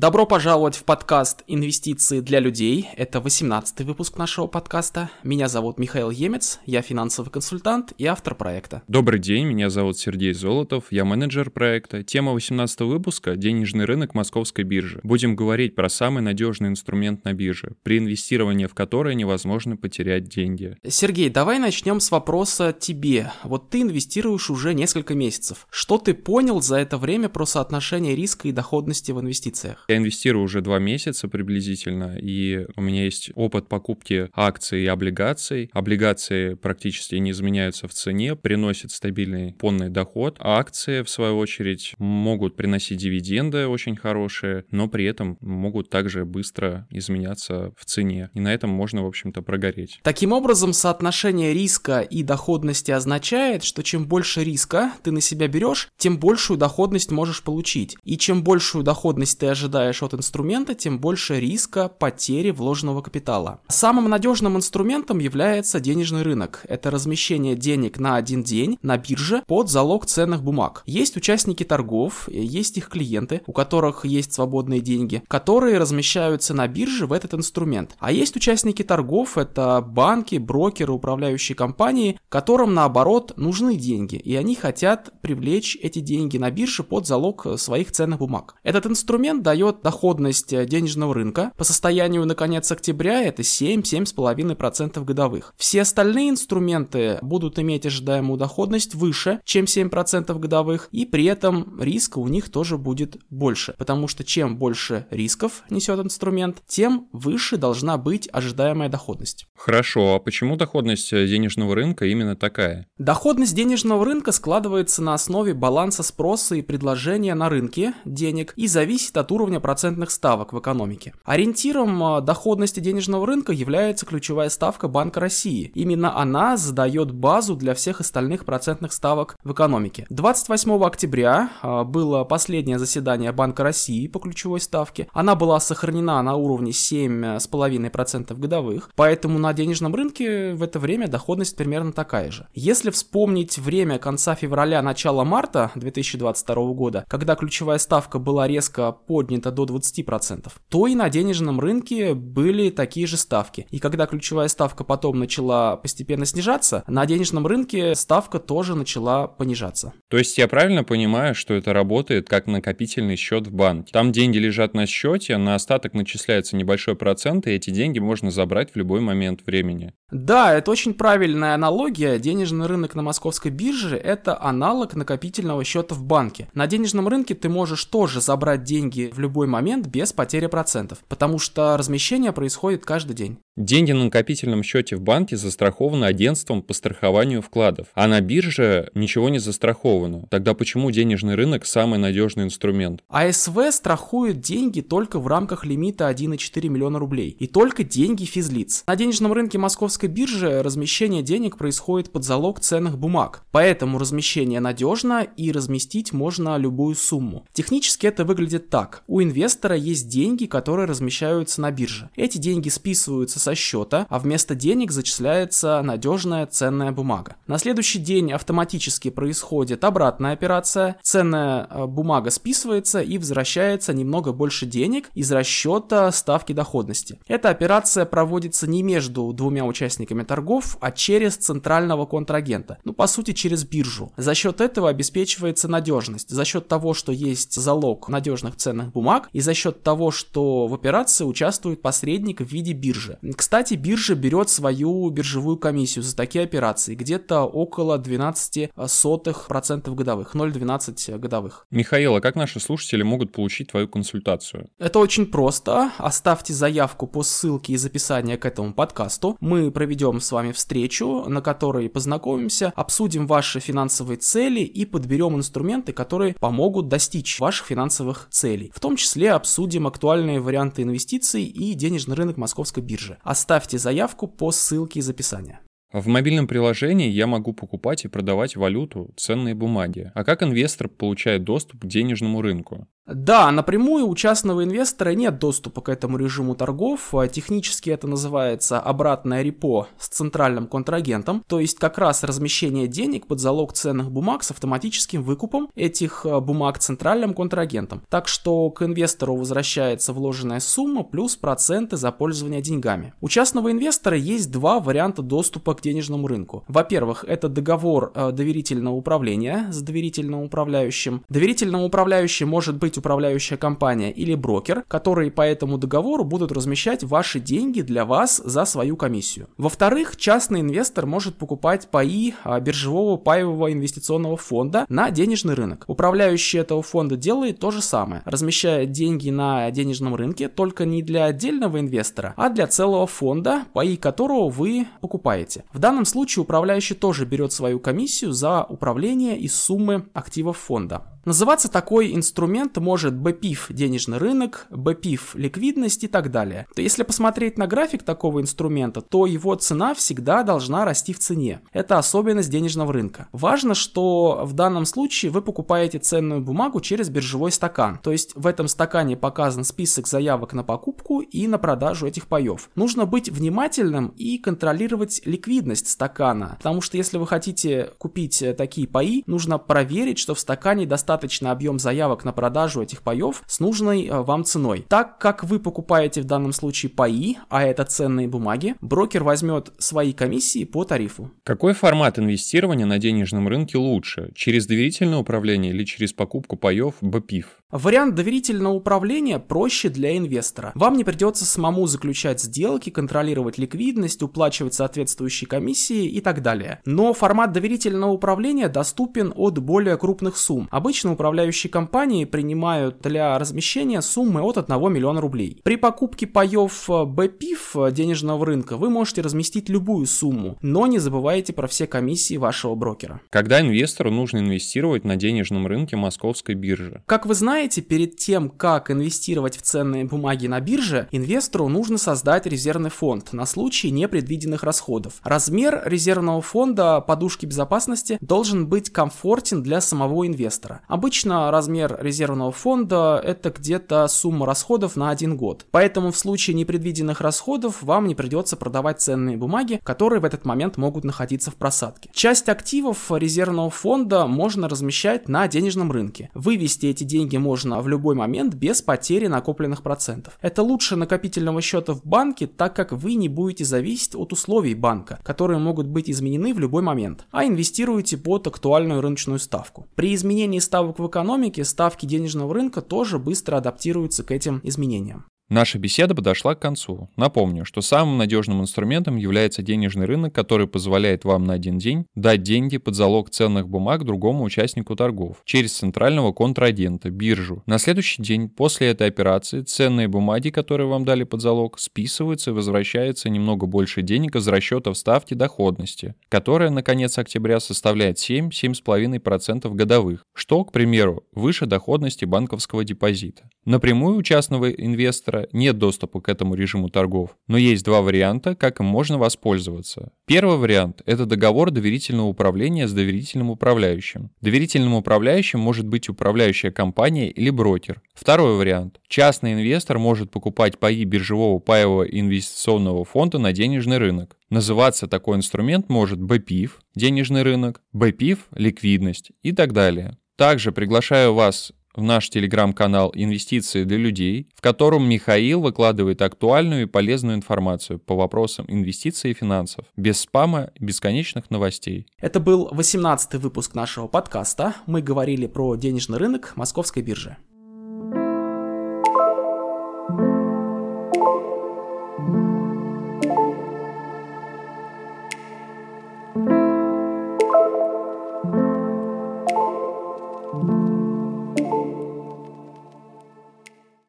Добро пожаловать в подкаст «Инвестиции для людей». Это 18-й выпуск нашего подкаста. Меня зовут Михаил Емец, я финансовый консультант и автор проекта. Добрый день, меня зовут Сергей Золотов, я менеджер проекта. Тема 18 выпуска – денежный рынок московской биржи. Будем говорить про самый надежный инструмент на бирже, при инвестировании в который невозможно потерять деньги. Сергей, давай начнем с вопроса тебе. Вот ты инвестируешь уже несколько месяцев. Что ты понял за это время про соотношение риска и доходности в инвестициях? Я инвестирую уже два месяца приблизительно, и у меня есть опыт покупки акций и облигаций. Облигации практически не изменяются в цене, приносят стабильный понный доход, а акции, в свою очередь, могут приносить дивиденды очень хорошие, но при этом могут также быстро изменяться в цене. И на этом можно, в общем-то, прогореть. Таким образом, соотношение риска и доходности означает, что чем больше риска ты на себя берешь, тем большую доходность можешь получить. И чем большую доходность ты ожидаешь ожидаешь от инструмента, тем больше риска потери вложенного капитала. Самым надежным инструментом является денежный рынок. Это размещение денег на один день на бирже под залог ценных бумаг. Есть участники торгов, есть их клиенты, у которых есть свободные деньги, которые размещаются на бирже в этот инструмент. А есть участники торгов, это банки, брокеры, управляющие компании, которым наоборот нужны деньги, и они хотят привлечь эти деньги на бирже под залог своих ценных бумаг. Этот инструмент дает дает доходность э, денежного рынка. По состоянию на конец октября это 7-7,5% годовых. Все остальные инструменты будут иметь ожидаемую доходность выше, чем 7% годовых, и при этом риска у них тоже будет больше, потому что чем больше рисков несет инструмент, тем выше должна быть ожидаемая доходность. Хорошо, а почему доходность э, денежного рынка именно такая? Доходность денежного рынка складывается на основе баланса спроса и предложения на рынке денег и зависит от уровня процентных ставок в экономике. Ориентиром а, доходности денежного рынка является ключевая ставка Банка России. Именно она задает базу для всех остальных процентных ставок в экономике. 28 октября а, было последнее заседание Банка России по ключевой ставке. Она была сохранена на уровне 7,5% годовых, поэтому на денежном рынке в это время доходность примерно такая же. Если вспомнить время конца февраля, начала марта 2022 года, когда ключевая ставка была резко поднята поднято до 20%, то и на денежном рынке были такие же ставки. И когда ключевая ставка потом начала постепенно снижаться, на денежном рынке ставка тоже начала понижаться. То есть я правильно понимаю, что это работает как накопительный счет в банке? Там деньги лежат на счете, на остаток начисляется небольшой процент, и эти деньги можно забрать в любой момент времени. Да, это очень правильная аналогия. Денежный рынок на московской бирже – это аналог накопительного счета в банке. На денежном рынке ты можешь тоже забрать деньги в любой любой момент без потери процентов, потому что размещение происходит каждый день. Деньги на накопительном счете в банке застрахованы агентством по страхованию вкладов, а на бирже ничего не застраховано. Тогда почему денежный рынок самый надежный инструмент? АСВ страхует деньги только в рамках лимита 1,4 миллиона рублей. И только деньги физлиц. На денежном рынке московской биржи размещение денег происходит под залог ценных бумаг. Поэтому размещение надежно и разместить можно любую сумму. Технически это выглядит так. У инвестора есть деньги, которые размещаются на бирже. Эти деньги списываются со счета, а вместо денег зачисляется надежная ценная бумага. На следующий день автоматически происходит обратная операция, ценная э, бумага списывается и возвращается немного больше денег из расчета ставки доходности. Эта операция проводится не между двумя участниками торгов, а через центрального контрагента, ну по сути через биржу. За счет этого обеспечивается надежность, за счет того, что есть залог надежных ценных бумаг и за счет того, что в операции участвует посредник в виде биржи. Кстати, биржа берет свою биржевую комиссию за такие операции, где-то около 12 сотых процентов годовых, 0,12 годовых. Михаил, а как наши слушатели могут получить твою консультацию? Это очень просто. Оставьте заявку по ссылке из описания к этому подкасту. Мы проведем с вами встречу, на которой познакомимся, обсудим ваши финансовые цели и подберем инструменты, которые помогут достичь ваших финансовых целей. В том числе обсудим актуальные варианты инвестиций и денежный рынок московской биржи. Оставьте заявку по ссылке из описания. В мобильном приложении я могу покупать и продавать валюту, ценные бумаги. А как инвестор получает доступ к денежному рынку? Да, напрямую у частного инвестора нет доступа к этому режиму торгов. А технически это называется обратное репо с центральным контрагентом, то есть как раз размещение денег под залог ценных бумаг с автоматическим выкупом этих а, бумаг центральным контрагентом. Так что к инвестору возвращается вложенная сумма плюс проценты за пользование деньгами. У частного инвестора есть два варианта доступа к денежному рынку. Во-первых, это договор а, доверительного управления с доверительным управляющим. Доверительным управляющим может быть управляющая компания или брокер, которые по этому договору будут размещать ваши деньги для вас за свою комиссию. Во-вторых, частный инвестор может покупать паи а, биржевого паевого инвестиционного фонда на денежный рынок. Управляющий этого фонда делает то же самое, размещая деньги на денежном рынке, только не для отдельного инвестора, а для целого фонда, паи которого вы покупаете. В данном случае управляющий тоже берет свою комиссию за управление из суммы активов фонда. Называться такой инструмент может BPIF – денежный рынок, BPIF – ликвидность и так далее. То если посмотреть на график такого инструмента, то его цена всегда должна расти в цене. Это особенность денежного рынка. Важно, что в данном случае вы покупаете ценную бумагу через биржевой стакан. То есть в этом стакане показан список заявок на покупку и на продажу этих паев. Нужно быть внимательным и контролировать ликвидность стакана, потому что если вы хотите купить такие паи, нужно проверить, что в стакане достаточно достаточный объем заявок на продажу этих паев с нужной э, вам ценой. Так как вы покупаете в данном случае паи, а это ценные бумаги, брокер возьмет свои комиссии по тарифу. Какой формат инвестирования на денежном рынке лучше? Через доверительное управление или через покупку паев БПИФ? Вариант доверительного управления проще для инвестора. Вам не придется самому заключать сделки, контролировать ликвидность, уплачивать соответствующие комиссии и так далее. Но формат доверительного управления доступен от более крупных сумм. Обычно управляющие компании принимают для размещения суммы от 1 миллиона рублей. При покупке паев BPIF денежного рынка вы можете разместить любую сумму, но не забывайте про все комиссии вашего брокера. Когда инвестору нужно инвестировать на денежном рынке московской биржи? Как вы знаете, знаете, перед тем, как инвестировать в ценные бумаги на бирже, инвестору нужно создать резервный фонд на случай непредвиденных расходов. Размер резервного фонда подушки безопасности должен быть комфортен для самого инвестора. Обычно размер резервного фонда это где-то сумма расходов на один год. Поэтому в случае непредвиденных расходов вам не придется продавать ценные бумаги, которые в этот момент могут находиться в просадке. Часть активов резервного фонда можно размещать на денежном рынке. Вывести эти деньги можно можно в любой момент без потери накопленных процентов. Это лучше накопительного счета в банке, так как вы не будете зависеть от условий банка, которые могут быть изменены в любой момент, а инвестируете под актуальную рыночную ставку. При изменении ставок в экономике ставки денежного рынка тоже быстро адаптируются к этим изменениям. Наша беседа подошла к концу. Напомню, что самым надежным инструментом является денежный рынок, который позволяет вам на один день дать деньги под залог ценных бумаг другому участнику торгов через центрального контрагента, биржу. На следующий день после этой операции ценные бумаги, которые вам дали под залог, списываются и возвращается немного больше денег из расчетов ставки доходности, которая на конец октября составляет 7-7,5% годовых, что, к примеру, выше доходности банковского депозита. Напрямую у частного инвестора нет доступа к этому режиму торгов, но есть два варианта, как им можно воспользоваться. Первый вариант – это договор доверительного управления с доверительным управляющим. Доверительным управляющим может быть управляющая компания или брокер. Второй вариант – частный инвестор может покупать паи биржевого паевого инвестиционного фонда на денежный рынок. Называться такой инструмент может BPIF – денежный рынок, BPIF – ликвидность и так далее. Также приглашаю вас в наш телеграм-канал «Инвестиции для людей», в котором Михаил выкладывает актуальную и полезную информацию по вопросам инвестиций и финансов, без спама бесконечных новостей. Это был 18 выпуск нашего подкаста. Мы говорили про денежный рынок Московской биржи.